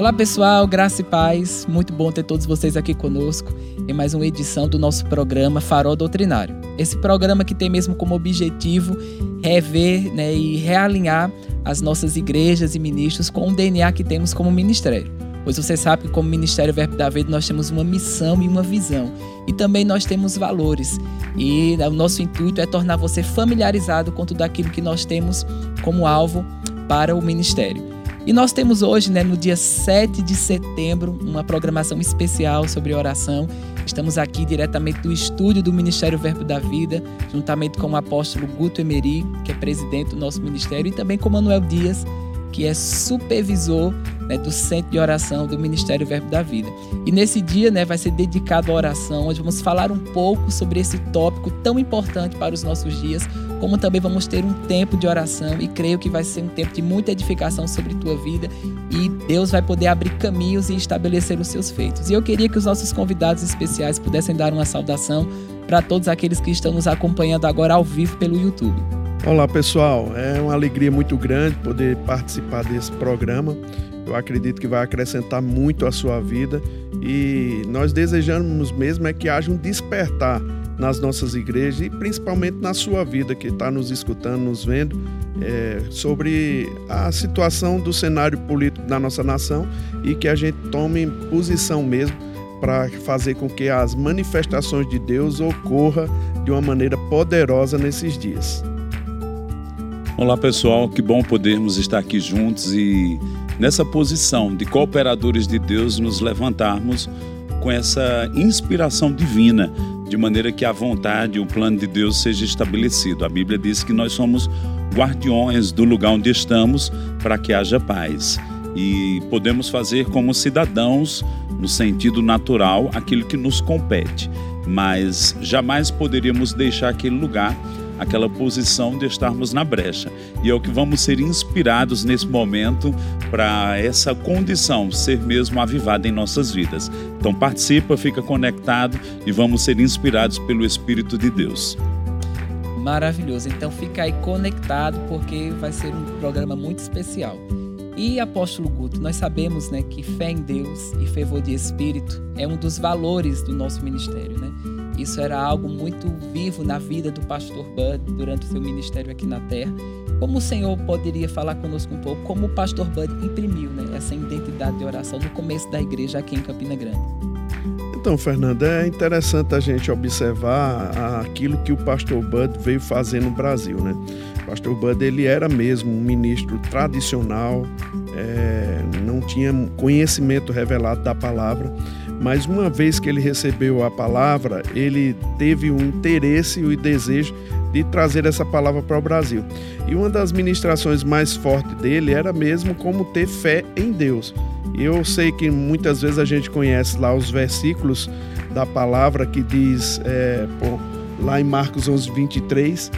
Olá pessoal, graça e paz. Muito bom ter todos vocês aqui conosco em mais uma edição do nosso programa Farol Doutrinário. Esse programa que tem mesmo como objetivo rever né, e realinhar as nossas igrejas e ministros com o DNA que temos como ministério. Pois você sabe que como Ministério Verbo da Vida nós temos uma missão e uma visão. E também nós temos valores. E o nosso intuito é tornar você familiarizado com tudo aquilo que nós temos como alvo para o ministério. E nós temos hoje, né, no dia 7 de setembro, uma programação especial sobre oração. Estamos aqui diretamente do estúdio do Ministério Verbo da Vida, juntamente com o apóstolo Guto Emery, que é presidente do nosso ministério, e também com Manuel Dias, que é supervisor né, do Centro de Oração do Ministério Verbo da Vida. E nesse dia né, vai ser dedicado à oração, onde vamos falar um pouco sobre esse tópico tão importante para os nossos dias, como também vamos ter um tempo de oração e creio que vai ser um tempo de muita edificação sobre tua vida e Deus vai poder abrir caminhos e estabelecer os seus feitos. E eu queria que os nossos convidados especiais pudessem dar uma saudação para todos aqueles que estão nos acompanhando agora ao vivo pelo YouTube. Olá pessoal, é uma alegria muito grande poder participar desse programa. Eu acredito que vai acrescentar muito à sua vida e nós desejamos mesmo é que haja um despertar nas nossas igrejas e principalmente na sua vida que está nos escutando, nos vendo, é, sobre a situação do cenário político da nossa nação e que a gente tome posição mesmo para fazer com que as manifestações de Deus ocorra de uma maneira poderosa nesses dias. Olá pessoal, que bom podermos estar aqui juntos e nessa posição de cooperadores de Deus nos levantarmos com essa inspiração divina, de maneira que a vontade o plano de Deus seja estabelecido. A Bíblia diz que nós somos guardiões do lugar onde estamos para que haja paz. E podemos fazer como cidadãos, no sentido natural, aquilo que nos compete, mas jamais poderíamos deixar aquele lugar aquela posição de estarmos na brecha. E é o que vamos ser inspirados nesse momento para essa condição ser mesmo avivada em nossas vidas. Então participa, fica conectado e vamos ser inspirados pelo Espírito de Deus. Maravilhoso. Então fica aí conectado porque vai ser um programa muito especial. E apóstolo Guto, nós sabemos, né, que fé em Deus e fervor de espírito é um dos valores do nosso ministério, né? Isso era algo muito vivo na vida do pastor Bud durante o seu ministério aqui na Terra. Como o Senhor poderia falar conosco um pouco como o pastor Bud imprimiu né, essa identidade de oração no começo da igreja aqui em Campina Grande? Então, Fernando, é interessante a gente observar aquilo que o pastor Bud veio fazer no Brasil, né? O pastor Bud, ele era mesmo um ministro tradicional, é, não tinha conhecimento revelado da palavra, mas uma vez que ele recebeu a palavra, ele teve o interesse e o desejo de trazer essa palavra para o Brasil. E uma das ministrações mais fortes dele era mesmo como ter fé em Deus. Eu sei que muitas vezes a gente conhece lá os versículos da palavra que diz, é, lá em Marcos 11, 23,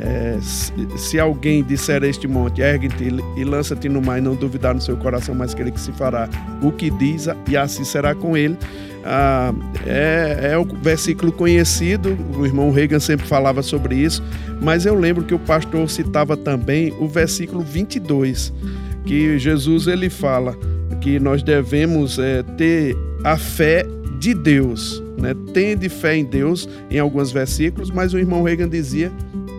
é, se, alguém disser a este monte, ergue-te e lança-te no mar e não duvidar no seu coração, mas querer que se fará o que diz, e assim será com ele. Ah, é, é o versículo conhecido, o irmão Reagan sempre falava sobre isso, mas eu lembro que o pastor citava também o versículo 22, que Jesus ele fala que nós devemos é, ter a fé de Deus, né? Tende fé em Deus em alguns versículos, mas o irmão Reagan dizia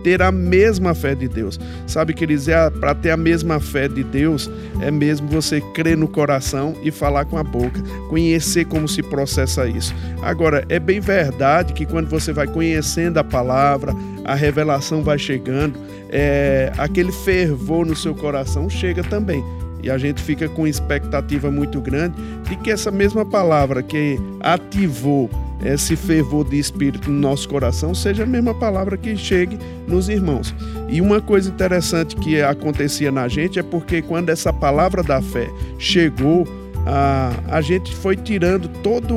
ter a mesma fé de Deus. Sabe, queridos, é para ter a mesma fé de Deus, é mesmo você crer no coração e falar com a boca, conhecer como se processa isso. Agora, é bem verdade que quando você vai conhecendo a palavra, a revelação vai chegando, é, aquele fervor no seu coração chega também. E a gente fica com expectativa muito grande de que essa mesma palavra que ativou esse fervor de espírito no nosso coração seja a mesma palavra que chegue nos irmãos. E uma coisa interessante que acontecia na gente é porque quando essa palavra da fé chegou, a, a gente foi tirando todo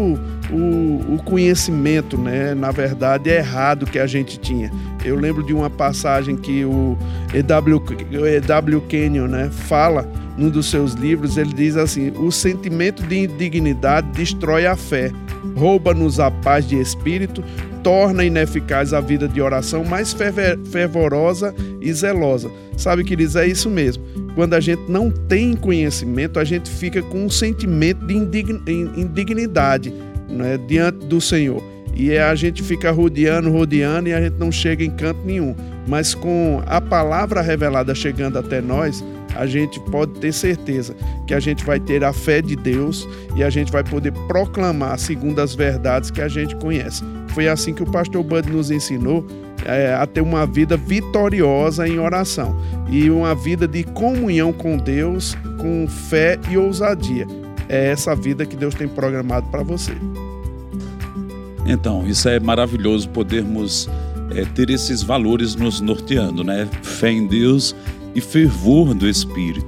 o, o conhecimento, né, na verdade, errado que a gente tinha. Eu lembro de uma passagem que o E.W. E.W. Kenyon né, fala num dos seus livros, ele diz assim: o sentimento de indignidade destrói a fé rouba-nos a paz de espírito, torna ineficaz a vida de oração mais fervorosa e zelosa. Sabe, queridos, é isso mesmo. Quando a gente não tem conhecimento, a gente fica com um sentimento de indignidade né, diante do Senhor. E a gente fica rodeando, rodeando e a gente não chega em canto nenhum. Mas com a palavra revelada chegando até nós, a gente pode ter certeza que a gente vai ter a fé de Deus e a gente vai poder proclamar segundo as verdades que a gente conhece. Foi assim que o pastor Bud nos ensinou é, a ter uma vida vitoriosa em oração e uma vida de comunhão com Deus, com fé e ousadia. É essa vida que Deus tem programado para você. Então, isso é maravilhoso podermos é, ter esses valores nos norteando, né? Fé em Deus e fervor do Espírito.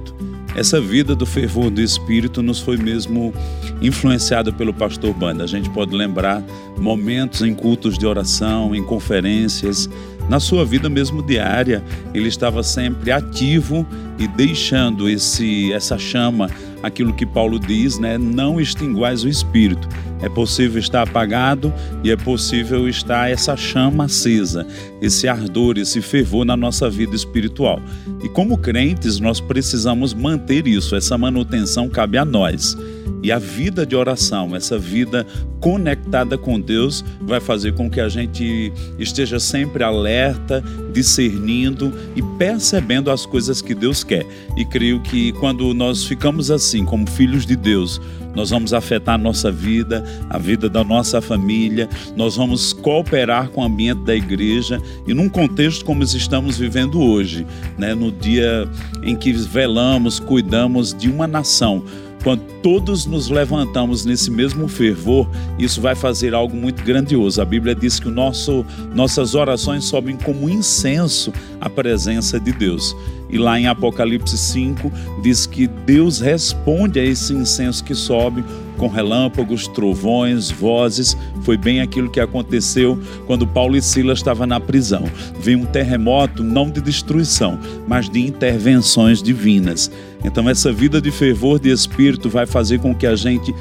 Essa vida do fervor do Espírito nos foi mesmo influenciada pelo pastor Banda. A gente pode lembrar momentos em cultos de oração, em conferências, na sua vida mesmo diária, ele estava sempre ativo e deixando esse essa chama, aquilo que Paulo diz, né, não extinguais o espírito. É possível estar apagado e é possível estar essa chama acesa, esse ardor, esse fervor na nossa vida espiritual. E como crentes, nós precisamos manter isso, essa manutenção cabe a nós. E a vida de oração, essa vida conectada com Deus, vai fazer com que a gente esteja sempre alerta, discernindo e percebendo as coisas que Deus quer. E creio que quando nós ficamos assim, como filhos de Deus, nós vamos afetar a nossa vida, a vida da nossa família, nós vamos cooperar com o ambiente da igreja e num contexto como estamos vivendo hoje, né, no dia em que velamos, cuidamos de uma nação quando todos nos levantamos nesse mesmo fervor, isso vai fazer algo muito grandioso. A Bíblia diz que nosso, nossas orações sobem como incenso à presença de Deus. E lá em Apocalipse 5 diz que Deus responde a esse incenso que sobe com relâmpagos, trovões, vozes. Foi bem aquilo que aconteceu quando Paulo e Silas estavam na prisão. Veio um terremoto, não de destruição, mas de intervenções divinas. Então, essa vida de fervor de espírito vai fazer com que a gente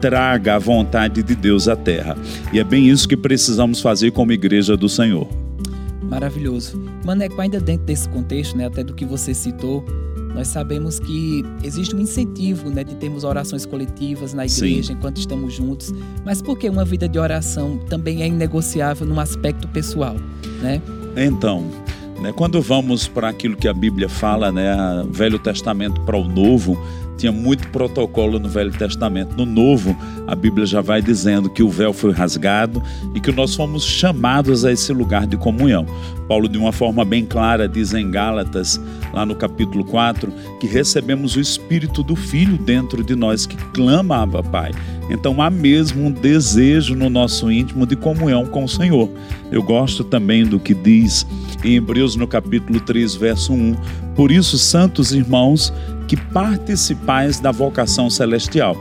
traga a vontade de Deus à terra. E é bem isso que precisamos fazer como igreja do Senhor. Maravilhoso. Maneco, ainda dentro desse contexto, né, até do que você citou, nós sabemos que existe um incentivo né, de termos orações coletivas na igreja Sim. enquanto estamos juntos, mas por que uma vida de oração também é inegociável num aspecto pessoal? Né? Então, né, quando vamos para aquilo que a Bíblia fala, né, Velho Testamento para o Novo, tinha muito protocolo no Velho Testamento. No Novo, a Bíblia já vai dizendo que o véu foi rasgado e que nós fomos chamados a esse lugar de comunhão. Paulo, de uma forma bem clara, diz em Gálatas, lá no capítulo 4, que recebemos o Espírito do Filho dentro de nós que clama, Pai. Então há mesmo um desejo no nosso íntimo de comunhão com o Senhor. Eu gosto também do que diz em Hebreus no capítulo 3, verso 1. Por isso, santos irmãos, que participais da vocação celestial.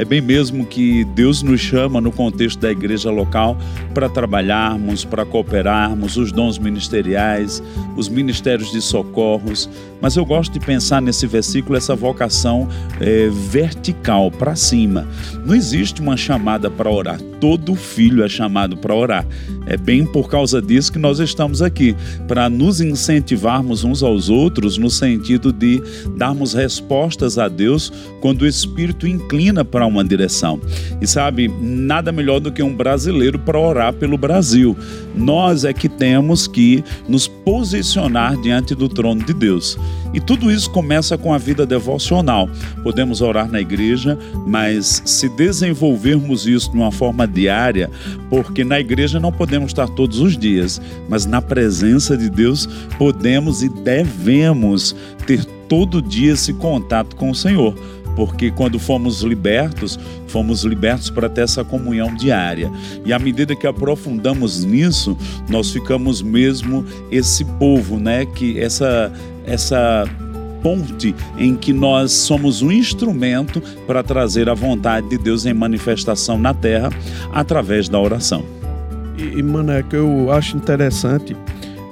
É bem mesmo que Deus nos chama no contexto da igreja local para trabalharmos, para cooperarmos, os dons ministeriais, os ministérios de socorros. Mas eu gosto de pensar nesse versículo essa vocação é, vertical, para cima. Não existe uma chamada para orar. Todo filho é chamado para orar. É bem por causa disso que nós estamos aqui, para nos incentivarmos uns aos outros no sentido de darmos respostas a Deus quando o Espírito inclina para uma direção. E sabe, nada melhor do que um brasileiro para orar pelo Brasil. Nós é que temos que nos posicionar diante do trono de Deus. E tudo isso começa com a vida devocional. Podemos orar na igreja, mas se desenvolvermos isso de uma forma diária, porque na igreja não podemos estar todos os dias, mas na presença de Deus podemos e devemos ter todo dia esse contato com o Senhor porque quando fomos libertos, fomos libertos para ter essa comunhão diária. E à medida que aprofundamos nisso, nós ficamos mesmo esse povo, né, que essa essa ponte em que nós somos um instrumento para trazer a vontade de Deus em manifestação na terra através da oração. E, Maneco, eu acho interessante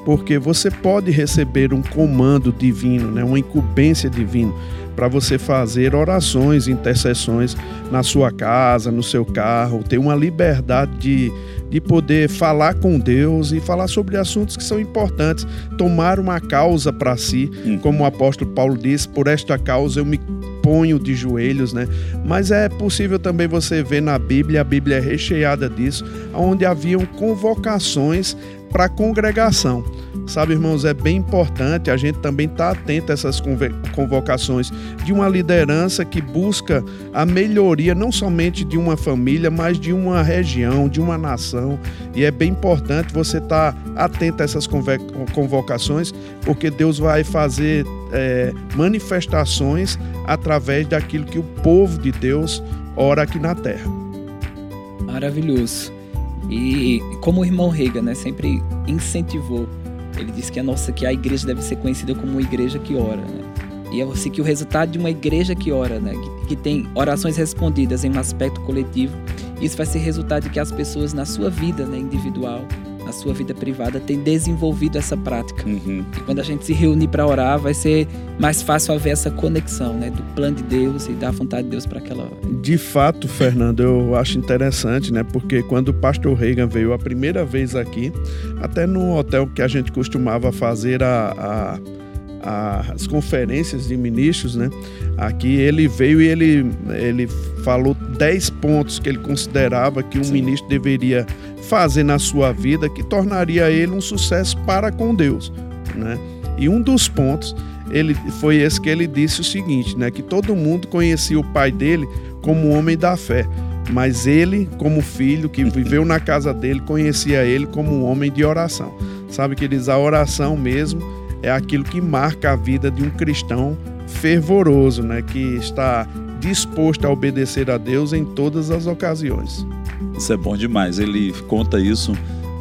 porque você pode receber um comando divino, né, uma incumbência divina para você fazer orações, intercessões na sua casa, no seu carro, ter uma liberdade de, de poder falar com Deus e falar sobre assuntos que são importantes, tomar uma causa para si, hum. como o apóstolo Paulo disse, por esta causa eu me ponho de joelhos, né? Mas é possível também você ver na Bíblia, a Bíblia é recheada disso, onde haviam convocações para a congregação. Sabe, irmãos, é bem importante a gente também estar tá atento a essas convocações de uma liderança que busca a melhoria não somente de uma família, mas de uma região, de uma nação. E é bem importante você estar tá atento a essas convocações, porque Deus vai fazer é, manifestações através daquilo que o povo de Deus ora aqui na terra. Maravilhoso. E como o irmão Rega, né, sempre incentivou, ele disse que a nossa que a igreja deve ser conhecida como uma igreja que ora, né? E é assim que o resultado de uma igreja que ora, né, que, que tem orações respondidas em um aspecto coletivo, isso vai ser resultado de que as pessoas na sua vida, né, individual, na sua vida privada tem desenvolvido essa prática. Uhum. E quando a gente se reunir para orar, vai ser mais fácil haver essa conexão, né, do plano de Deus e da vontade de Deus para aquela hora. De fato, Fernando, eu acho interessante, né, porque quando o pastor Reagan veio a primeira vez aqui, até no hotel que a gente costumava fazer a, a as conferências de ministros, né? Aqui ele veio e ele, ele falou 10 pontos que ele considerava que um Sim. ministro deveria fazer na sua vida que tornaria ele um sucesso para com Deus, né? E um dos pontos ele foi esse que ele disse o seguinte, né, que todo mundo conhecia o pai dele como homem da fé, mas ele, como filho que viveu na casa dele, conhecia ele como um homem de oração. Sabe que diz a oração mesmo é aquilo que marca a vida de um cristão fervoroso, né, que está disposto a obedecer a Deus em todas as ocasiões. Isso é bom demais. Ele conta isso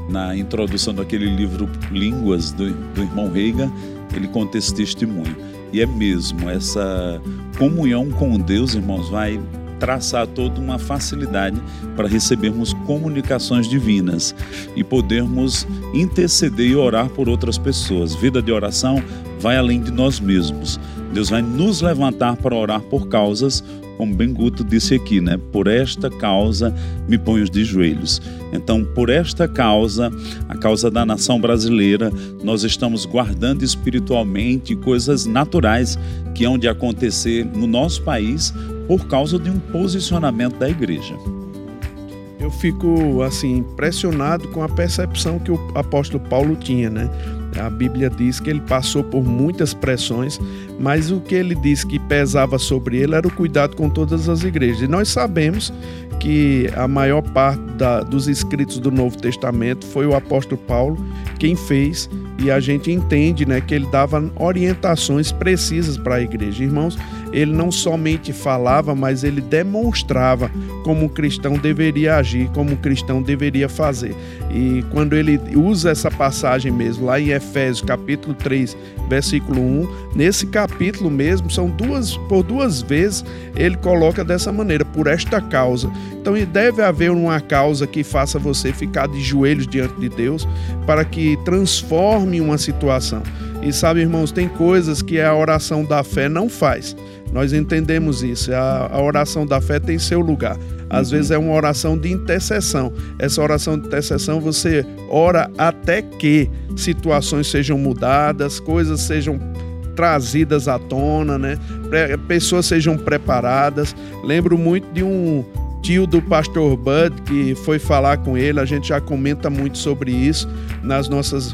na introdução daquele livro Línguas do, do irmão Reiga. Ele conta esse testemunho. E é mesmo, essa comunhão com Deus, irmãos, vai traçar toda uma facilidade para recebermos comunicações divinas e podermos interceder e orar por outras pessoas. Vida de oração vai além de nós mesmos. Deus vai nos levantar para orar por causas, como Ben Guto disse aqui, né? Por esta causa me ponho de joelhos. Então, por esta causa, a causa da nação brasileira, nós estamos guardando espiritualmente coisas naturais que hão de acontecer no nosso país por causa de um posicionamento da igreja. Eu fico assim impressionado com a percepção que o apóstolo Paulo tinha, né? A Bíblia diz que ele passou por muitas pressões, mas o que ele diz que pesava sobre ele era o cuidado com todas as igrejas. E nós sabemos que a maior parte da, dos escritos do Novo Testamento foi o apóstolo Paulo quem fez, e a gente entende né, que ele dava orientações precisas para a igreja. Irmãos, ele não somente falava, mas ele demonstrava como um cristão deveria agir, como um cristão deveria fazer. E quando ele usa essa passagem mesmo, lá em Efésios capítulo 3, versículo 1, nesse capítulo mesmo, são duas, por duas vezes, ele coloca dessa maneira, por esta causa. Então deve haver uma causa que faça você ficar de joelhos diante de Deus, para que transforme uma situação. E sabe, irmãos, tem coisas que a oração da fé não faz. Nós entendemos isso. A, a oração da fé tem seu lugar. Às uhum. vezes é uma oração de intercessão. Essa oração de intercessão você ora até que situações sejam mudadas, coisas sejam trazidas à tona, né? Pessoas sejam preparadas. Lembro muito de um tio do pastor Bud que foi falar com ele, a gente já comenta muito sobre isso nas nossas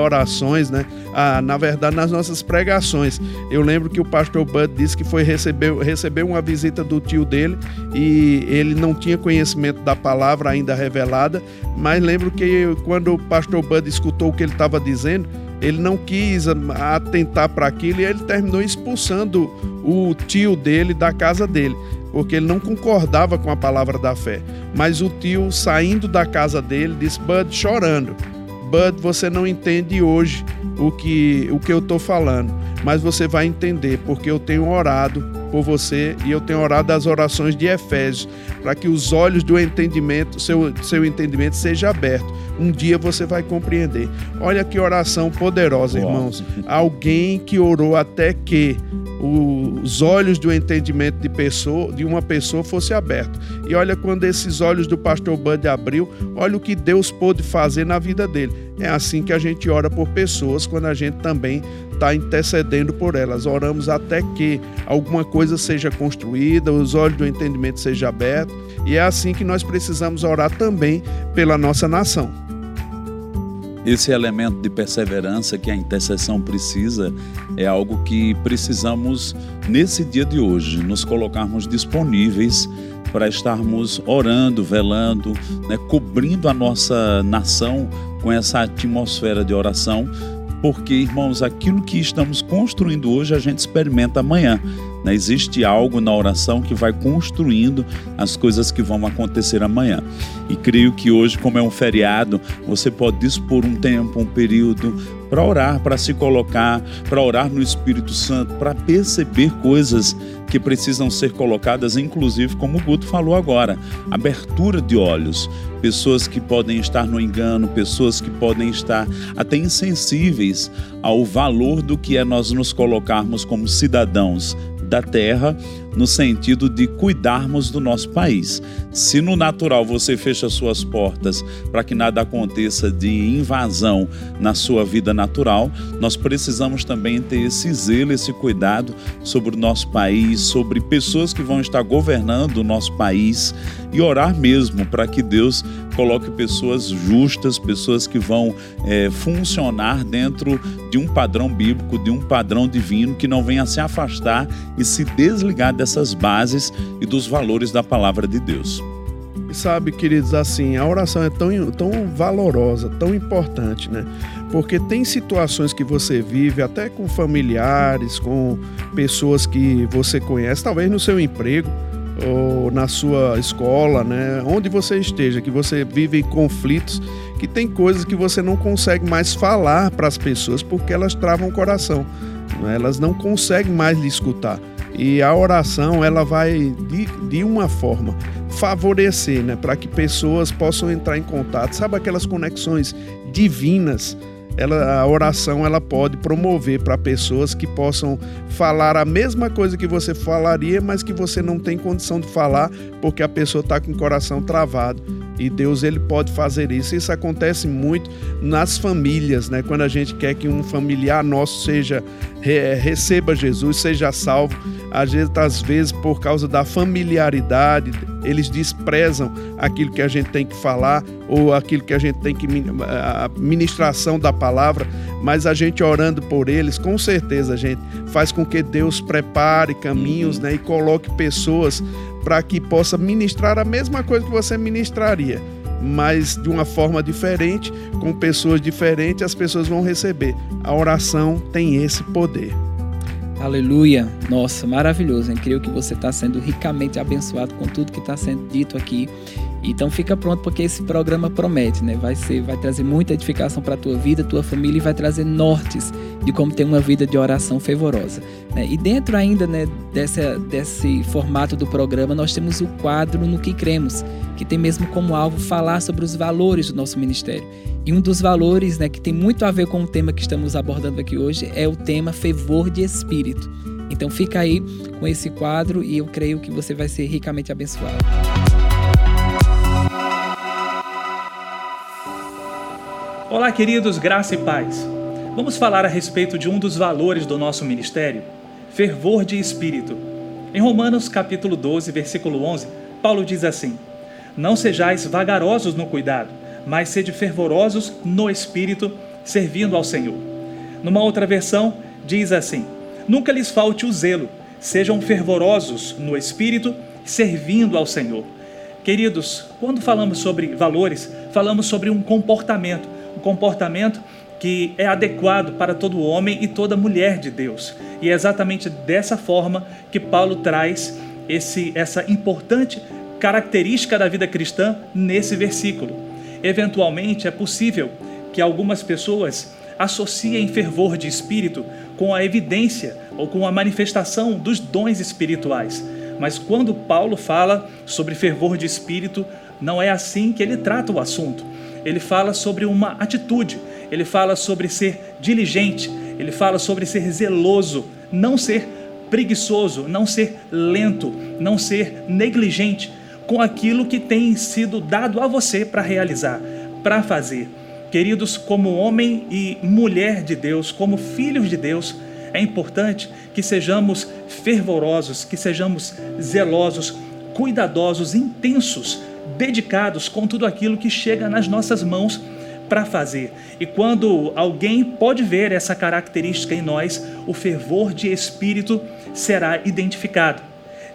orações, né? Ah, na verdade, nas nossas pregações. Eu lembro que o pastor Bud disse que foi receber, receber uma visita do tio dele e ele não tinha conhecimento da palavra ainda revelada, mas lembro que quando o pastor Bud escutou o que ele estava dizendo, ele não quis atentar para aquilo e ele terminou expulsando o tio dele da casa dele porque ele não concordava com a palavra da fé. Mas o tio, saindo da casa dele, disse: Bud, chorando, Bud, você não entende hoje o que, o que eu estou falando, mas você vai entender, porque eu tenho orado por você e eu tenho orado as orações de Efésios para que os olhos do entendimento, seu, seu entendimento seja aberto. Um dia você vai compreender. Olha que oração poderosa, Uau. irmãos. Alguém que orou até que os olhos do entendimento de, pessoa, de uma pessoa fosse aberto. E olha quando esses olhos do pastor Bud abriu, olha o que Deus pôde fazer na vida dele. É assim que a gente ora por pessoas quando a gente também está intercedendo por elas. Oramos até que alguma coisa seja construída, os olhos do entendimento sejam abertos. E é assim que nós precisamos orar também pela nossa nação. Esse elemento de perseverança que a intercessão precisa é algo que precisamos, nesse dia de hoje, nos colocarmos disponíveis para estarmos orando, velando, né, cobrindo a nossa nação com essa atmosfera de oração, porque, irmãos, aquilo que estamos construindo hoje a gente experimenta amanhã. Né? Existe algo na oração que vai construindo as coisas que vão acontecer amanhã. E creio que hoje, como é um feriado, você pode dispor um tempo, um período para orar, para se colocar, para orar no Espírito Santo, para perceber coisas que precisam ser colocadas, inclusive como o Guto falou agora, abertura de olhos, pessoas que podem estar no engano, pessoas que podem estar até insensíveis ao valor do que é nós nos colocarmos como cidadãos da terra no sentido de cuidarmos do nosso país. Se no natural você fecha suas portas para que nada aconteça de invasão na sua vida natural, nós precisamos também ter esse zelo, esse cuidado sobre o nosso país, sobre pessoas que vão estar governando o nosso país e orar mesmo para que Deus coloque pessoas justas, pessoas que vão é, funcionar dentro de um padrão bíblico, de um padrão divino, que não venha se afastar e se desligar dessas bases e dos valores da palavra de Deus. E sabe, queridos, assim, a oração é tão, tão valorosa, tão importante, né? Porque tem situações que você vive, até com familiares, com pessoas que você conhece, talvez no seu emprego, ou na sua escola, né? Onde você esteja, que você vive conflitos, que tem coisas que você não consegue mais falar para as pessoas porque elas travam o coração. Né? Elas não conseguem mais lhe escutar. E a oração, ela vai de, de uma forma favorecer, né, para que pessoas possam entrar em contato. Sabe aquelas conexões divinas ela, a oração ela pode promover para pessoas que possam falar a mesma coisa que você falaria, mas que você não tem condição de falar porque a pessoa está com o coração travado. E Deus ele pode fazer isso. Isso acontece muito nas famílias, né? Quando a gente quer que um familiar nosso seja receba Jesus, seja salvo, às vezes, às vezes por causa da familiaridade, eles desprezam aquilo que a gente tem que falar ou aquilo que a gente tem que a ministração da palavra, mas a gente orando por eles, com certeza a gente faz com que Deus prepare caminhos, né, e coloque pessoas para que possa ministrar a mesma coisa que você ministraria mas de uma forma diferente, com pessoas diferentes, as pessoas vão receber. A oração tem esse poder. Aleluia! Nossa, maravilhoso, hein? Creio que você está sendo ricamente abençoado com tudo que está sendo dito aqui. Então fica pronto porque esse programa promete, né? Vai ser, vai trazer muita edificação para a tua vida, tua família e vai trazer nortes de como ter uma vida de oração fervorosa. Né? E dentro ainda né, dessa, desse formato do programa, nós temos o quadro No Que Cremos, que tem mesmo como alvo falar sobre os valores do nosso ministério. E um dos valores né, que tem muito a ver com o tema que estamos abordando aqui hoje é o tema fervor de espírito. Então fica aí com esse quadro e eu creio que você vai ser ricamente abençoado. Olá, queridos, graça e paz. Vamos falar a respeito de um dos valores do nosso ministério, fervor de espírito. Em Romanos capítulo 12, versículo 11, Paulo diz assim: Não sejais vagarosos no cuidado, mas sede fervorosos no espírito, servindo ao Senhor. Numa outra versão, diz assim: Nunca lhes falte o zelo, sejam fervorosos no espírito, servindo ao Senhor. Queridos, quando falamos sobre valores, falamos sobre um comportamento, um comportamento que é adequado para todo homem e toda mulher de Deus. E é exatamente dessa forma que Paulo traz esse, essa importante característica da vida cristã nesse versículo. Eventualmente, é possível que algumas pessoas associem fervor de espírito com a evidência ou com a manifestação dos dons espirituais. Mas quando Paulo fala sobre fervor de espírito, não é assim que ele trata o assunto. Ele fala sobre uma atitude, ele fala sobre ser diligente, ele fala sobre ser zeloso, não ser preguiçoso, não ser lento, não ser negligente com aquilo que tem sido dado a você para realizar, para fazer. Queridos, como homem e mulher de Deus, como filhos de Deus, é importante que sejamos fervorosos, que sejamos zelosos, cuidadosos, intensos, dedicados com tudo aquilo que chega nas nossas mãos para fazer. E quando alguém pode ver essa característica em nós, o fervor de espírito será identificado.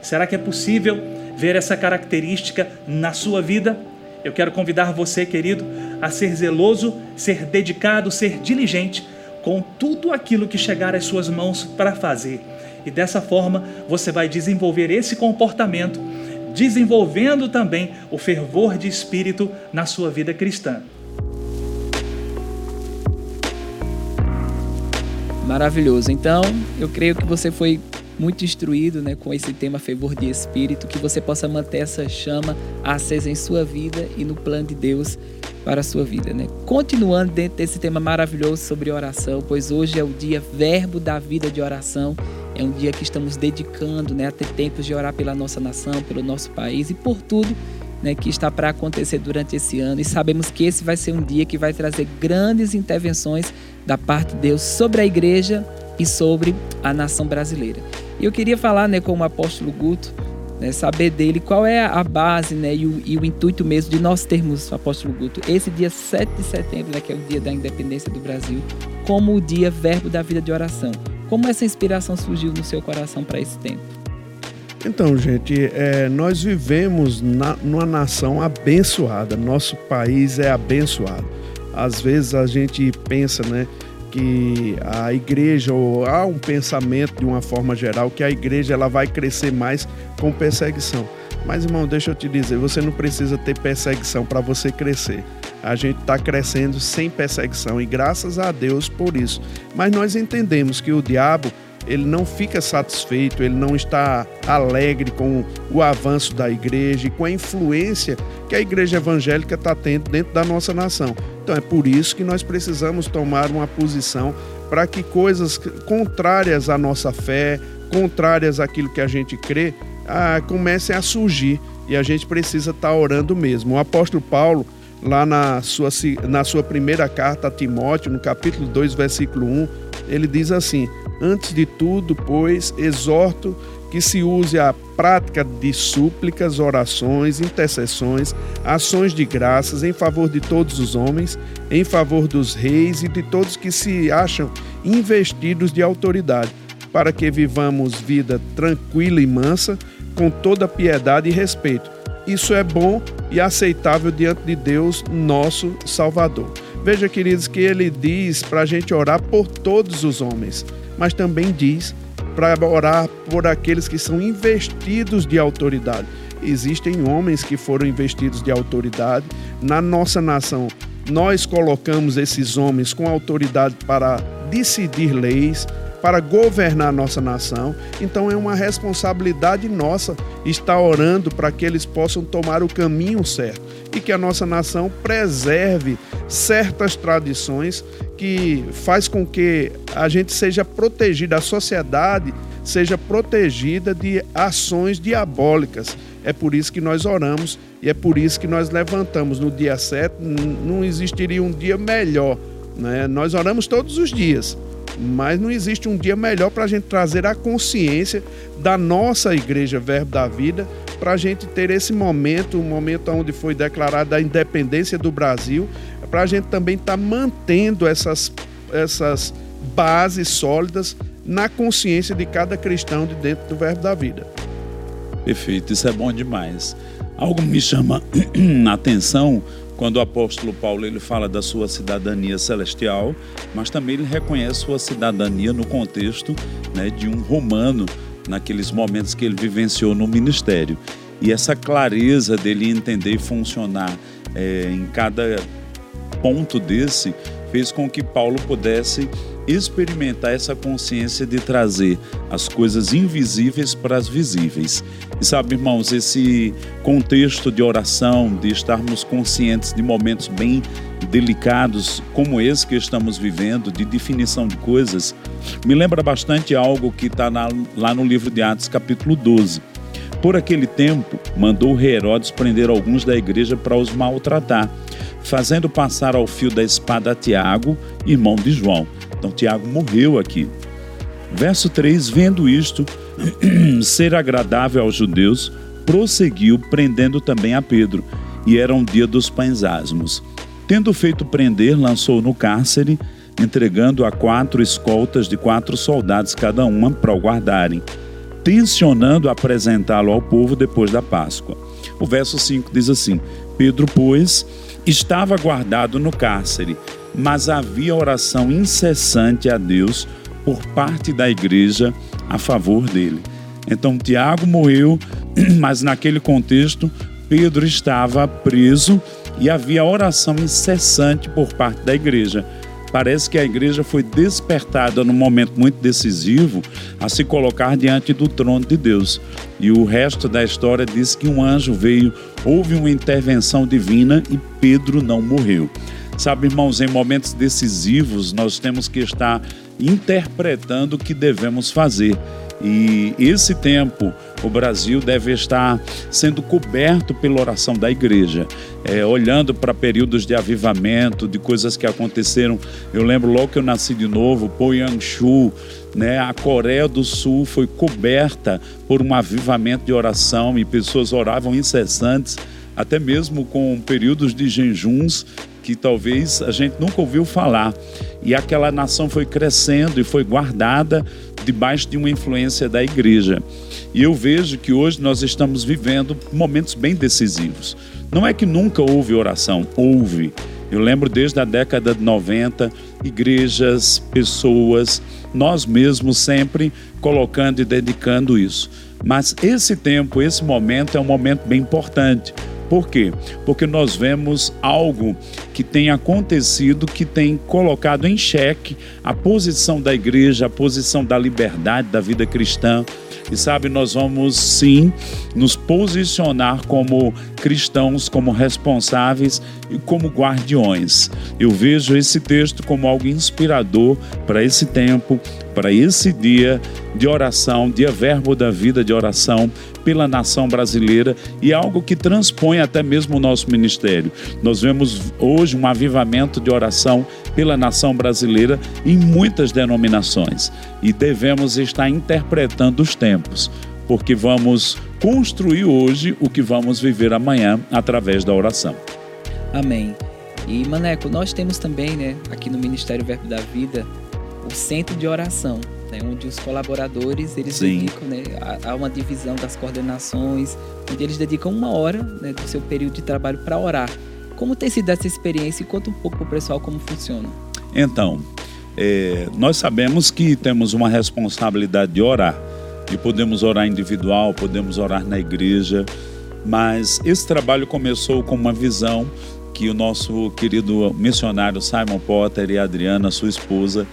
Será que é possível ver essa característica na sua vida? Eu quero convidar você, querido, a ser zeloso, ser dedicado, ser diligente com tudo aquilo que chegar às suas mãos para fazer. E dessa forma você vai desenvolver esse comportamento, desenvolvendo também o fervor de espírito na sua vida cristã. Maravilhoso. Então, eu creio que você foi muito instruído né, com esse tema fervor de espírito, que você possa manter essa chama acesa em sua vida e no plano de Deus para a sua vida. Né? Continuando dentro desse tema maravilhoso sobre oração, pois hoje é o dia verbo da vida de oração. É um dia que estamos dedicando né, a ter tempos de orar pela nossa nação, pelo nosso país e por tudo né, que está para acontecer durante esse ano. E sabemos que esse vai ser um dia que vai trazer grandes intervenções da parte de Deus sobre a igreja e sobre a nação brasileira. E eu queria falar né, com o apóstolo Guto, né, saber dele qual é a base né, e, o, e o intuito mesmo de nós termos, apóstolo Guto, esse dia 7 de setembro, né, que é o dia da independência do Brasil, como o dia verbo da vida de oração. Como essa inspiração surgiu no seu coração para esse tempo? Então, gente, é, nós vivemos na, numa nação abençoada, nosso país é abençoado. Às vezes a gente pensa, né, que a igreja ou há um pensamento de uma forma geral que a igreja ela vai crescer mais com perseguição. Mas irmão, deixa eu te dizer, você não precisa ter perseguição para você crescer. A gente está crescendo sem perseguição e graças a Deus por isso. Mas nós entendemos que o diabo ele não fica satisfeito, ele não está alegre com o avanço da igreja e com a influência que a igreja evangélica está tendo dentro da nossa nação. Então é por isso que nós precisamos tomar uma posição para que coisas contrárias à nossa fé, contrárias àquilo que a gente crê, ah, comecem a surgir e a gente precisa estar tá orando mesmo. O apóstolo Paulo, lá na sua, na sua primeira carta a Timóteo, no capítulo 2, versículo 1, ele diz assim: Antes de tudo, pois, exorto que se use a prática de súplicas, orações, intercessões, ações de graças em favor de todos os homens, em favor dos reis e de todos que se acham investidos de autoridade, para que vivamos vida tranquila e mansa, com toda piedade e respeito. Isso é bom e aceitável diante de Deus, nosso Salvador. Veja, queridos, que ele diz para a gente orar por todos os homens, mas também diz para orar por aqueles que são investidos de autoridade. Existem homens que foram investidos de autoridade na nossa nação. Nós colocamos esses homens com autoridade para decidir leis, para governar nossa nação. Então é uma responsabilidade nossa estar orando para que eles possam tomar o caminho certo e que a nossa nação preserve certas tradições que faz com que a gente seja protegido, a sociedade seja protegida de ações diabólicas. É por isso que nós oramos e é por isso que nós levantamos no dia 7. Não existiria um dia melhor. Né? Nós oramos todos os dias, mas não existe um dia melhor para a gente trazer a consciência da nossa Igreja Verbo da Vida, para a gente ter esse momento, o momento onde foi declarada a independência do Brasil, para a gente também estar tá mantendo essas, essas bases sólidas na consciência de cada cristão de dentro do Verbo da Vida. Perfeito, isso é bom demais. Algo me chama a atenção quando o apóstolo Paulo ele fala da sua cidadania celestial, mas também ele reconhece sua cidadania no contexto né, de um romano, naqueles momentos que ele vivenciou no ministério. E essa clareza dele entender e funcionar é, em cada ponto desse fez com que Paulo pudesse experimentar essa consciência de trazer as coisas invisíveis para as visíveis. E sabe, irmãos, esse contexto de oração, de estarmos conscientes de momentos bem delicados como esse que estamos vivendo, de definição de coisas, me lembra bastante algo que está lá no livro de Atos, capítulo 12. Por aquele tempo, mandou Herodes prender alguns da igreja para os maltratar, fazendo passar ao fio da espada Tiago, irmão de João. Então, Tiago morreu aqui. Verso 3: Vendo isto ser agradável aos judeus, prosseguiu, prendendo também a Pedro. E era um dia dos pães asmos. Tendo feito prender, lançou no cárcere, entregando a quatro escoltas de quatro soldados cada uma para o guardarem tensionando apresentá-lo ao povo depois da Páscoa. O verso 5 diz assim: Pedro, pois, estava guardado no cárcere, mas havia oração incessante a Deus por parte da igreja a favor dele. Então Tiago morreu, mas naquele contexto Pedro estava preso e havia oração incessante por parte da igreja. Parece que a igreja foi despertada num momento muito decisivo a se colocar diante do trono de Deus. E o resto da história diz que um anjo veio, houve uma intervenção divina e Pedro não morreu. Sabe, irmãos, em momentos decisivos nós temos que estar interpretando o que devemos fazer. E esse tempo, o Brasil deve estar sendo coberto pela oração da igreja, é, olhando para períodos de avivamento, de coisas que aconteceram. Eu lembro logo que eu nasci de novo, Poyangshu, né, a Coreia do Sul foi coberta por um avivamento de oração e pessoas oravam incessantes, até mesmo com períodos de jejuns que talvez a gente nunca ouviu falar. E aquela nação foi crescendo e foi guardada debaixo de uma influência da igreja. E eu vejo que hoje nós estamos vivendo momentos bem decisivos. Não é que nunca houve oração, houve. Eu lembro desde a década de 90, igrejas, pessoas, nós mesmos sempre colocando e dedicando isso. Mas esse tempo, esse momento é um momento bem importante, por quê? Porque nós vemos algo que tem acontecido que tem colocado em xeque a posição da igreja, a posição da liberdade da vida cristã. E sabe, nós vamos sim nos posicionar como cristãos, como responsáveis e como guardiões. Eu vejo esse texto como algo inspirador para esse tempo, para esse dia de oração, dia verbo da vida de oração pela nação brasileira e algo que transpõe até mesmo o nosso ministério. Nós vemos hoje um avivamento de oração pela nação brasileira em muitas denominações e devemos estar interpretando os tempos, porque vamos construir hoje o que vamos viver amanhã através da oração. Amém. E Maneco, nós temos também, né, aqui no Ministério Verbo da Vida, o centro de oração, né, onde os colaboradores eles Sim. dedicam né, a, uma divisão das coordenações, onde eles dedicam uma hora né, do seu período de trabalho para orar. Como tem sido essa experiência e conta um pouco para o pessoal como funciona. Então, é, nós sabemos que temos uma responsabilidade de orar. E podemos orar individual, podemos orar na igreja, mas esse trabalho começou com uma visão que o nosso querido missionário Simon Potter e Adriana, sua esposa,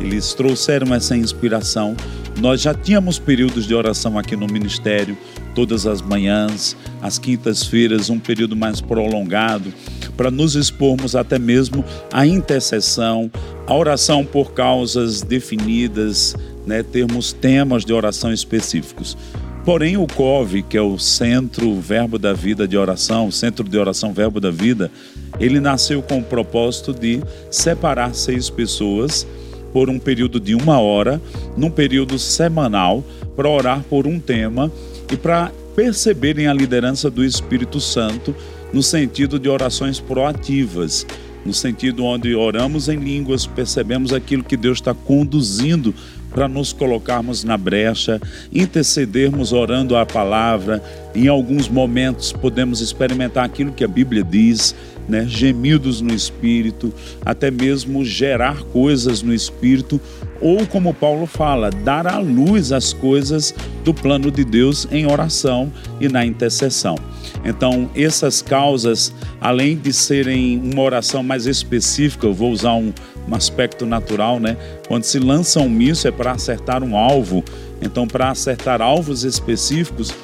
eles trouxeram essa inspiração. Nós já tínhamos períodos de oração aqui no ministério, todas as manhãs, às quintas-feiras, um período mais prolongado, para nos expormos até mesmo à intercessão, à oração por causas definidas, né, termos temas de oração específicos. Porém, o COV, que é o Centro Verbo da Vida de Oração, Centro de Oração Verbo da Vida, ele nasceu com o propósito de separar seis pessoas por um período de uma hora, num período semanal, para orar por um tema e para perceberem a liderança do Espírito Santo no sentido de orações proativas, no sentido onde oramos em línguas, percebemos aquilo que Deus está conduzindo para nos colocarmos na brecha, intercedermos orando a palavra. Em alguns momentos podemos experimentar aquilo que a Bíblia diz, né? gemidos no espírito, até mesmo gerar coisas no espírito, ou como Paulo fala, dar à luz as coisas do plano de Deus em oração e na intercessão. Então, essas causas, além de serem uma oração mais específica, eu vou usar um, um aspecto natural, né? Quando se lança um míssil é para acertar um alvo. Então, para acertar alvos específicos,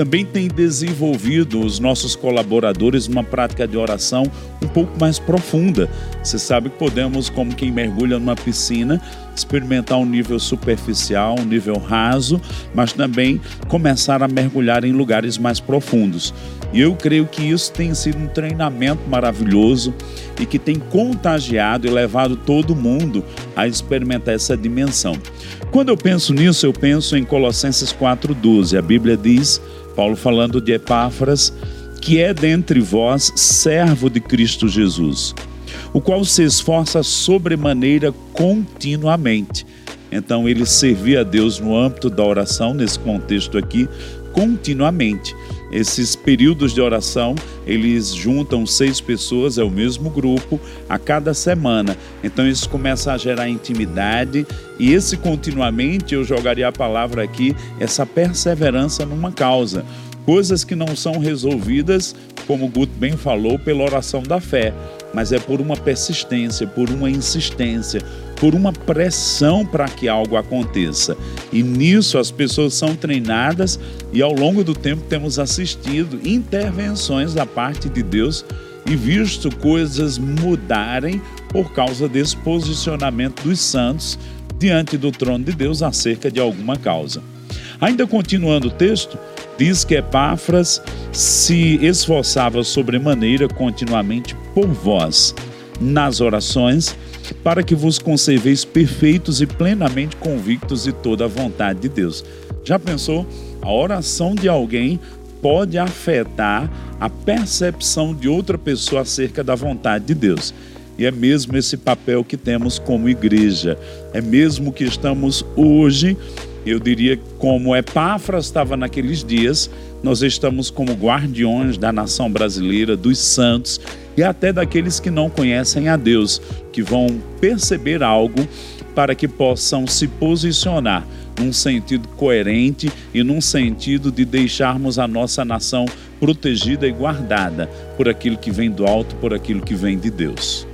também tem desenvolvido os nossos colaboradores uma prática de oração um pouco mais profunda. Você sabe que podemos, como quem mergulha numa piscina, experimentar um nível superficial, um nível raso, mas também começar a mergulhar em lugares mais profundos. E eu creio que isso tem sido um treinamento maravilhoso e que tem contagiado e levado todo mundo a experimentar essa dimensão. Quando eu penso nisso, eu penso em Colossenses 4,12. A Bíblia diz Paulo falando de Epáfras, que é dentre vós servo de Cristo Jesus, o qual se esforça sobremaneira continuamente. Então ele servia a Deus no âmbito da oração, nesse contexto aqui, continuamente. Esses períodos de oração, eles juntam seis pessoas, é o mesmo grupo, a cada semana. Então isso começa a gerar intimidade e esse continuamente, eu jogaria a palavra aqui, essa perseverança numa causa. Coisas que não são resolvidas, como o Guto bem falou, pela oração da fé, mas é por uma persistência, por uma insistência, por uma pressão para que algo aconteça. E nisso as pessoas são treinadas e ao longo do tempo temos assistido intervenções da parte de Deus e visto coisas mudarem por causa desse posicionamento dos santos diante do trono de Deus acerca de alguma causa. Ainda continuando o texto, diz que Epáfras se esforçava sobremaneira continuamente por vós nas orações para que vos conserveis perfeitos e plenamente convictos de toda a vontade de Deus. Já pensou? A oração de alguém pode afetar a percepção de outra pessoa acerca da vontade de Deus. E é mesmo esse papel que temos como igreja. É mesmo que estamos hoje, eu diria, como Epáfras estava naqueles dias, nós estamos como guardiões da nação brasileira, dos santos, e até daqueles que não conhecem a Deus, que vão perceber algo para que possam se posicionar num sentido coerente e num sentido de deixarmos a nossa nação protegida e guardada por aquilo que vem do alto, por aquilo que vem de Deus.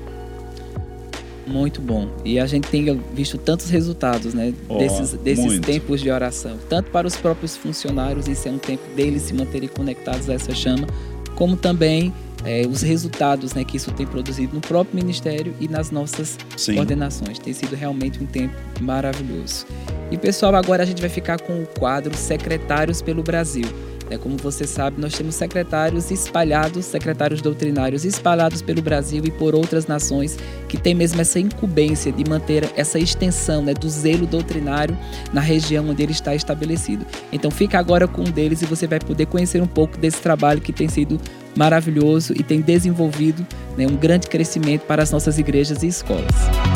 Muito bom. E a gente tem visto tantos resultados, né? Oh, desses desses tempos de oração. Tanto para os próprios funcionários, isso é um tempo deles se manterem conectados a essa chama, como também é, os resultados né, que isso tem produzido no próprio ministério e nas nossas Sim. coordenações. Tem sido realmente um tempo maravilhoso. E pessoal, agora a gente vai ficar com o quadro Secretários pelo Brasil. É, como você sabe, nós temos secretários espalhados, secretários doutrinários espalhados pelo Brasil e por outras nações que têm mesmo essa incumbência de manter essa extensão né, do zelo doutrinário na região onde ele está estabelecido. Então fica agora com um deles e você vai poder conhecer um pouco desse trabalho que tem sido maravilhoso e tem desenvolvido né, um grande crescimento para as nossas igrejas e escolas.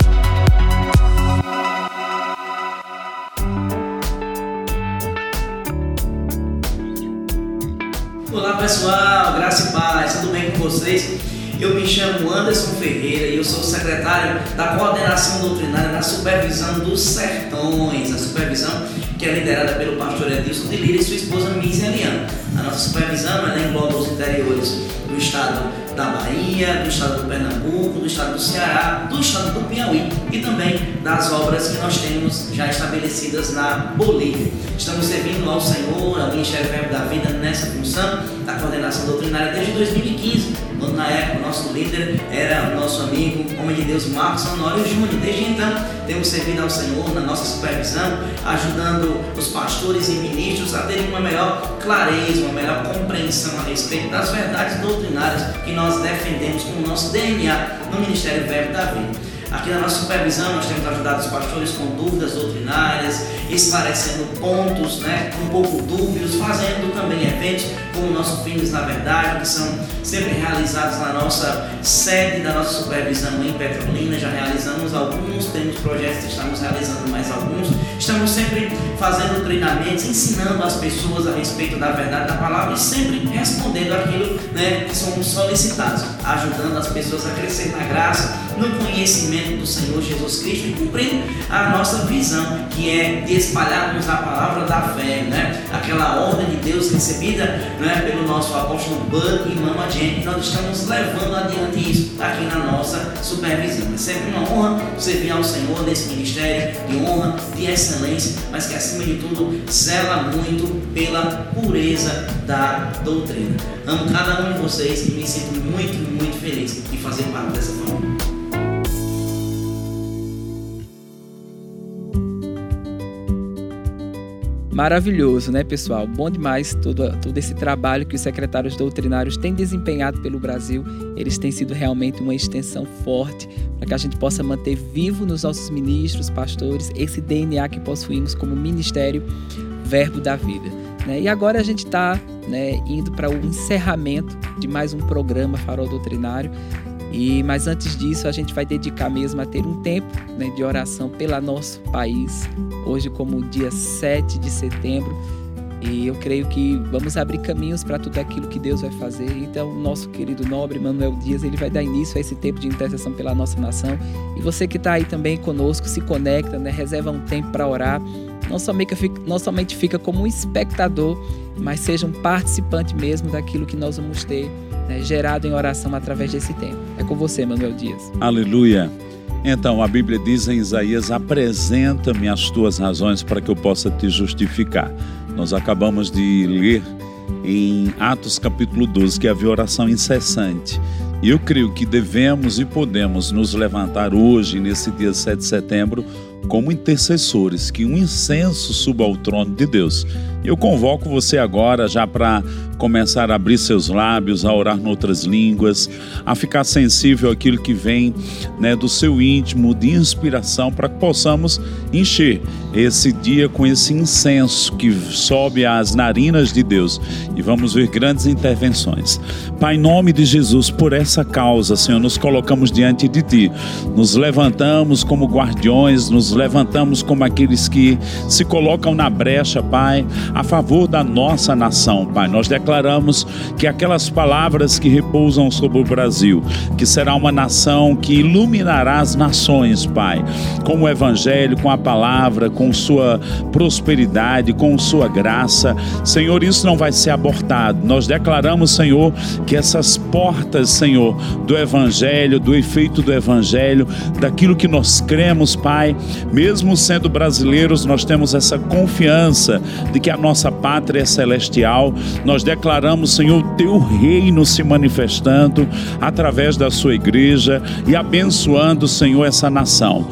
Pessoal, graça e paz, tudo bem com vocês? Eu me chamo Anderson Ferreira e eu sou secretário da coordenação doutrinária na supervisão dos sertões, a supervisão que é liderada pelo pastor Edilson de Lira e sua esposa Misa Eliana. A nossa supervisão ela engloba os interiores do estado da Bahia, do estado do Pernambuco, do estado do Ceará, do estado do Piauí e também das obras que nós temos já estabelecidas na Bolívia. Estamos servindo ao Senhor, ao Ministério Verbo da Vida nessa função da coordenação doutrinária desde 2015, quando na época o nosso líder era o nosso amigo, homem de Deus Marcos Honório Júnior. Desde então temos servido ao Senhor na nossa supervisão, ajudando os pastores e ministros a terem uma melhor clareza, uma melhor compreensão a respeito das verdades doutrinárias que nós defendemos com o nosso DNA no Ministério Verbo da Vida. Aqui na nossa supervisão nós temos ajudado os pastores com dúvidas doutrinárias, esclarecendo pontos né, um pouco dúbios, fazendo também eventos como o nosso Filhos na Verdade, que são sempre realizados na nossa sede da nossa supervisão em Petrolina. Já realizamos alguns, temos projetos, estamos realizando mais alguns. Estamos sempre fazendo treinamentos, ensinando as pessoas a respeito da verdade da palavra e sempre respondendo aquilo né, que somos solicitados. Ajudando as pessoas a crescer na graça, no conhecimento do Senhor Jesus Cristo e cumprindo a nossa visão, que é de espalharmos a palavra da fé, né? aquela ordem de Deus recebida né, pelo nosso apóstolo Bud e Mama Jenny, nós estamos levando adiante isso aqui na nossa supervisão. É sempre uma honra servir ao Senhor nesse ministério de honra, de excelência, mas que acima de tudo zela muito pela pureza da doutrina. Amo cada um de vocês e me sinto muito, muito feliz de fazer parte dessa família. Maravilhoso, né, pessoal? Bom demais todo, todo esse trabalho que os secretários doutrinários têm desempenhado pelo Brasil. Eles têm sido realmente uma extensão forte para que a gente possa manter vivo nos nossos ministros, pastores, esse DNA que possuímos como ministério, verbo da vida. Né? E agora a gente está né, indo para o encerramento de mais um programa Farol Doutrinário. E mas antes disso, a gente vai dedicar mesmo a ter um tempo né, de oração pelo nosso país, hoje como dia 7 de setembro. E eu creio que vamos abrir caminhos para tudo aquilo que Deus vai fazer. Então, o nosso querido nobre Manuel Dias, ele vai dar início a esse tempo de intercessão pela nossa nação. E você que está aí também conosco, se conecta, né? reserva um tempo para orar. Não somente, fica, não somente fica como um espectador, mas seja um participante mesmo daquilo que nós vamos ter né, gerado em oração através desse tempo. É com você, Manuel Dias. Aleluia. Então, a Bíblia diz em Isaías: apresenta-me as tuas razões para que eu possa te justificar. Nós acabamos de ler em Atos capítulo 12 que havia oração incessante. E eu creio que devemos e podemos nos levantar hoje, nesse dia 7 de setembro, como intercessores, que um incenso suba ao trono de Deus. Eu convoco você agora já para começar a abrir seus lábios, a orar noutras línguas, a ficar sensível àquilo que vem né, do seu íntimo, de inspiração, para que possamos encher esse dia com esse incenso que sobe às narinas de Deus. E vamos ver grandes intervenções. Pai, em nome de Jesus, por essa causa, Senhor, nos colocamos diante de Ti, nos levantamos como guardiões, nos levantamos como aqueles que se colocam na brecha, Pai, a favor da nossa nação, Pai. Nós declaramos que aquelas palavras que repousam sobre o Brasil, que será uma nação que iluminará as nações, Pai, com o Evangelho, com a palavra, com sua prosperidade, com sua graça. Senhor, isso não vai ser abortado. Nós declaramos, Senhor, que essas portas, Senhor, do Evangelho, do efeito do Evangelho, daquilo que nós cremos, Pai, mesmo sendo brasileiros, nós temos essa confiança de que a nossa pátria celestial. Nós declaramos, Senhor, o teu reino se manifestando através da sua igreja e abençoando, Senhor, essa nação.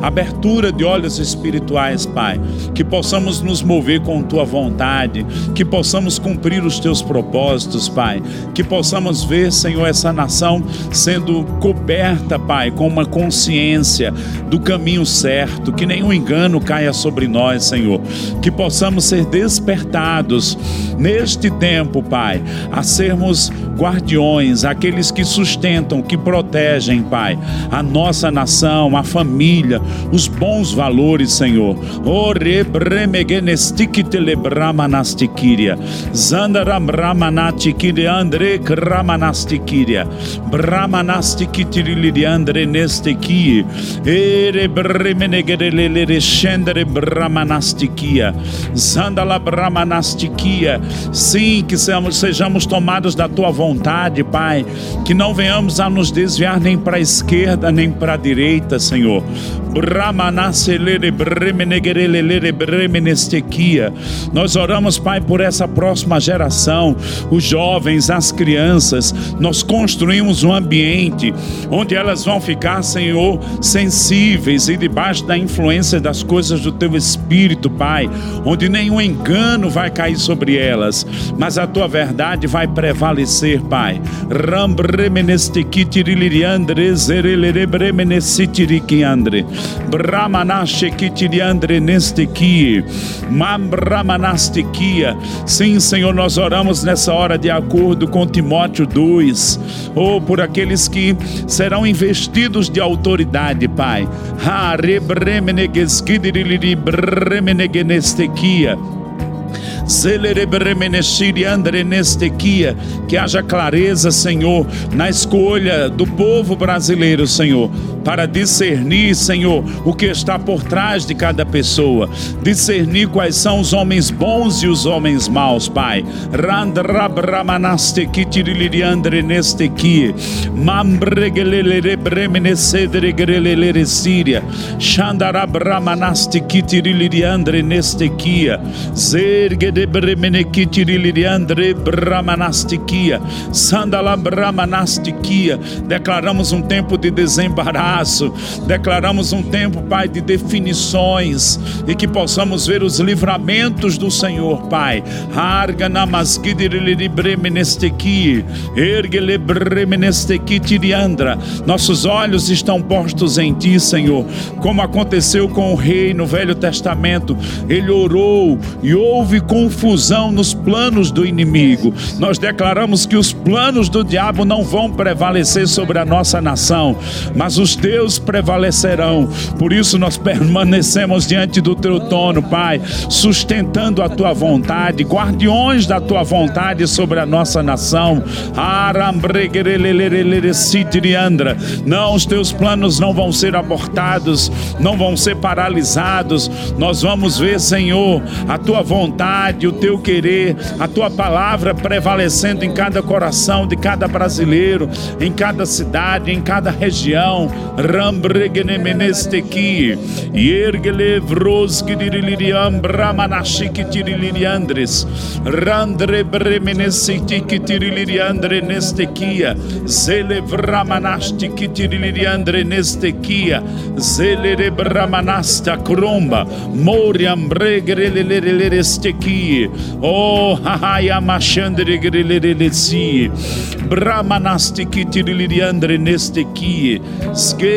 Abertura de olhos espirituais, Pai, que possamos nos mover com tua vontade, que possamos cumprir os teus propósitos, Pai, que possamos ver, Senhor, essa nação sendo coberta, Pai, com uma consciência do caminho certo, que nenhum engano caia sobre nós, Senhor, que possamos ser despertados neste tempo, Pai, a sermos guardiões, aqueles que sustentam, que protegem, Pai, a nossa nação, a família, os bons valores, Senhor. O rebremegenestiquitelebramanastiquiria. Zandaram ramanatiquiria andre kramanastiquiria. Bramanastiquitiriliandre nestequie. Erebremenegerelele scendere bramanastiquia. Zandala bramanastiquia. Sim, que sejamos tomados da tua vontade, Pai. Que não venhamos a nos desviar nem para a esquerda nem para a direita, Senhor. Nós oramos, Pai, por essa próxima geração, os jovens, as crianças. Nós construímos um ambiente onde elas vão ficar, Senhor, sensíveis e debaixo da influência das coisas do Teu Espírito, Pai, onde nenhum engano vai cair sobre elas, mas a Tua verdade vai prevalecer, Pai. Sim, Senhor, nós oramos nessa hora de acordo com Timóteo 2, ou por aqueles que serão investidos de autoridade, Pai. Que haja clareza, Senhor, na escolha do povo brasileiro, Senhor, para discernir, Senhor, o que está por trás de cada pessoa, discernir quais são os homens bons e os homens maus, Pai. Declaramos um tempo de desembaraço, declaramos um tempo, Pai, de definições e que possamos ver os livramentos do Senhor, Pai. Arga namasgidirili bremenestequi, ergele bremenestequi tiriandra. Nossos olhos estão postos em Ti, Senhor, como aconteceu com o rei no Velho Testamento. Ele orou e houve confusão nos planos do inimigo. Nós declaramos que os planos do diabo não vão prevalecer sobre a nossa nação, mas os teus prevalecerão. Por isso nós permanecemos diante do teu trono, Pai, sustentando a tua vontade, guardiões da tua vontade sobre a nossa nação. Não, os teus planos não vão ser abortados, não vão ser paralisados. Nós vamos ver, Senhor, a tua vontade, o teu querer, a tua palavra prevalecendo em cada coração de cada brasileiro, em cada cidade, em cada região. Rambregnemenesteki, Yergelevroski diriliam Bramanashiki tiriliriandres, Randre bremenesitiki tiriliriandre nestekia, Zelevramanastiki tiriliriandre nestekia, Zelere bramanasta cromba, Moriam bregrelelerestereki, Oh, hahaya machandre grelelelesi. Brahmanastiki tiriliriandre nesteki. Skeklurum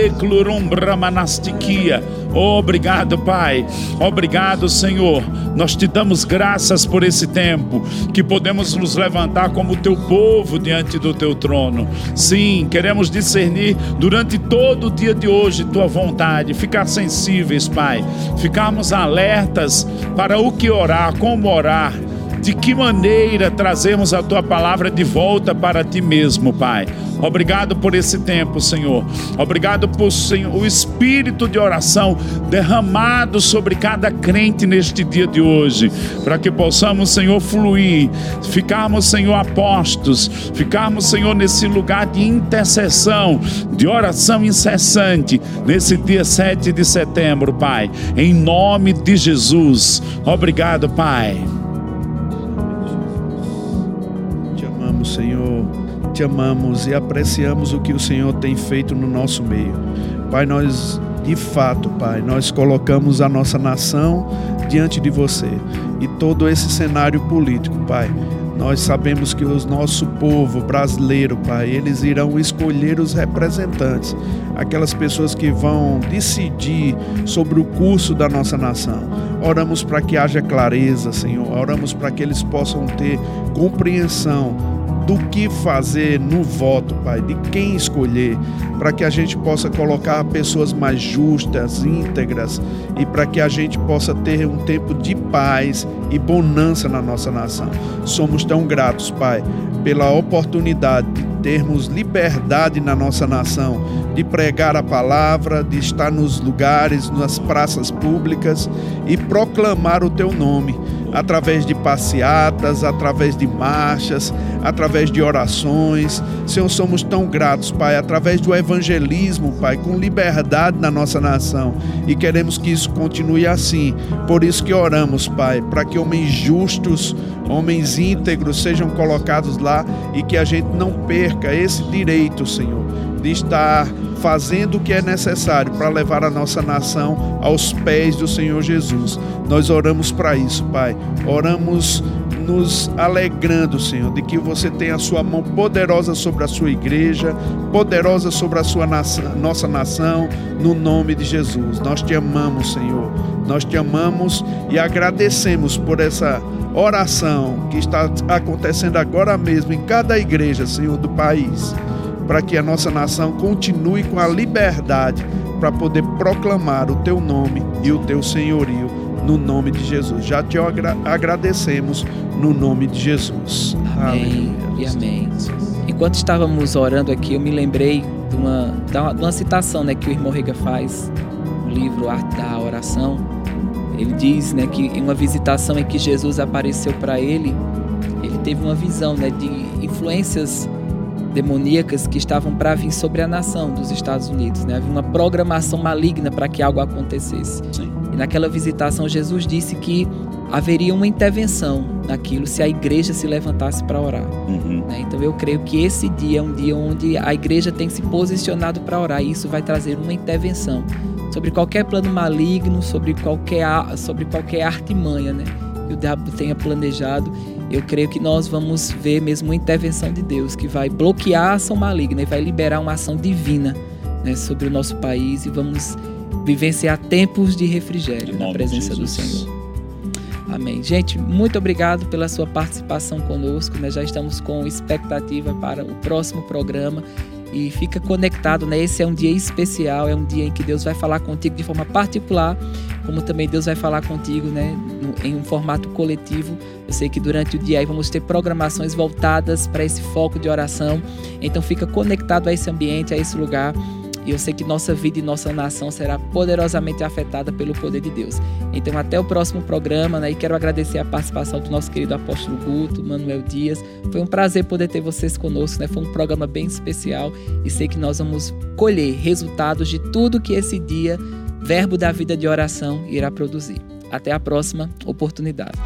brahmanastikia. Obrigado, Pai. Obrigado, Senhor. Nós te damos graças por esse tempo que podemos nos levantar como teu povo diante do teu trono. Sim, queremos discernir durante todo o dia de hoje tua vontade, ficar sensíveis, Pai. Ficarmos alertas para o que orar, como orar de que maneira trazemos a tua palavra de volta para ti mesmo, Pai. Obrigado por esse tempo, Senhor. Obrigado por Senhor, o espírito de oração derramado sobre cada crente neste dia de hoje, para que possamos, Senhor, fluir, ficarmos, Senhor, apostos, ficarmos, Senhor, nesse lugar de intercessão, de oração incessante, nesse dia 7 de setembro, Pai. Em nome de Jesus. Obrigado, Pai. Te amamos e apreciamos o que o Senhor tem feito no nosso meio. Pai, nós, de fato, Pai, nós colocamos a nossa nação diante de você e todo esse cenário político, Pai. Nós sabemos que o nosso povo brasileiro, Pai, eles irão escolher os representantes, aquelas pessoas que vão decidir sobre o curso da nossa nação. Oramos para que haja clareza, Senhor. Oramos para que eles possam ter compreensão do que fazer no voto, Pai, de quem escolher, para que a gente possa colocar pessoas mais justas, íntegras e para que a gente possa ter um tempo de paz e bonança na nossa nação. Somos tão gratos, Pai, pela oportunidade de termos liberdade na nossa nação, de pregar a palavra, de estar nos lugares, nas praças públicas e proclamar o teu nome através de passeatas, através de marchas, através de orações. Senhor, somos tão gratos, Pai, através do evangelismo, Pai, com liberdade na nossa nação. E queremos que isso continue assim. Por isso que oramos, Pai, para que homens justos, homens íntegros sejam colocados lá e que a gente não perca esse direito, Senhor, de estar fazendo o que é necessário para levar a nossa nação aos pés do Senhor Jesus. Nós oramos para isso, Pai. Oramos nos alegrando, Senhor, de que você tem a sua mão poderosa sobre a sua igreja, poderosa sobre a sua nação, nossa nação, no nome de Jesus. Nós te amamos, Senhor. Nós te amamos e agradecemos por essa oração que está acontecendo agora mesmo em cada igreja, Senhor, do país, para que a nossa nação continue com a liberdade para poder proclamar o teu nome e o teu senhorio no nome de Jesus. Já te agra agradecemos no nome de Jesus. Amém e amém. Enquanto estávamos orando aqui, eu me lembrei de uma, de uma, de uma citação né, que o irmão Rega faz no livro Arte da Oração. Ele diz né, que em uma visitação em que Jesus apareceu para ele, ele teve uma visão né, de influências demoníacas que estavam para vir sobre a nação dos Estados Unidos. Né? Havia uma programação maligna para que algo acontecesse. Sim. E naquela visitação, Jesus disse que haveria uma intervenção naquilo se a igreja se levantasse para orar. Uhum. Né? Então eu creio que esse dia é um dia onde a igreja tem se posicionado para orar e isso vai trazer uma intervenção sobre qualquer plano maligno, sobre qualquer, sobre qualquer artimanha né? que o diabo tenha planejado. Eu creio que nós vamos ver mesmo uma intervenção de Deus que vai bloquear a ação maligna e vai liberar uma ação divina né, sobre o nosso país e vamos vivenciar tempos de refrigério na presença do Senhor. Amém. Gente, muito obrigado pela sua participação conosco. Né? Já estamos com expectativa para o próximo programa. E fica conectado, né? Esse é um dia especial, é um dia em que Deus vai falar contigo de forma particular, como também Deus vai falar contigo, né? em um formato coletivo. Eu sei que durante o dia aí vamos ter programações voltadas para esse foco de oração. Então fica conectado a esse ambiente, a esse lugar e eu sei que nossa vida e nossa nação será poderosamente afetada pelo poder de Deus. Então, até o próximo programa, né? E quero agradecer a participação do nosso querido apóstolo Guto, Manuel Dias. Foi um prazer poder ter vocês conosco, né? Foi um programa bem especial e sei que nós vamos colher resultados de tudo que esse dia, verbo da vida de oração, irá produzir. Até a próxima oportunidade.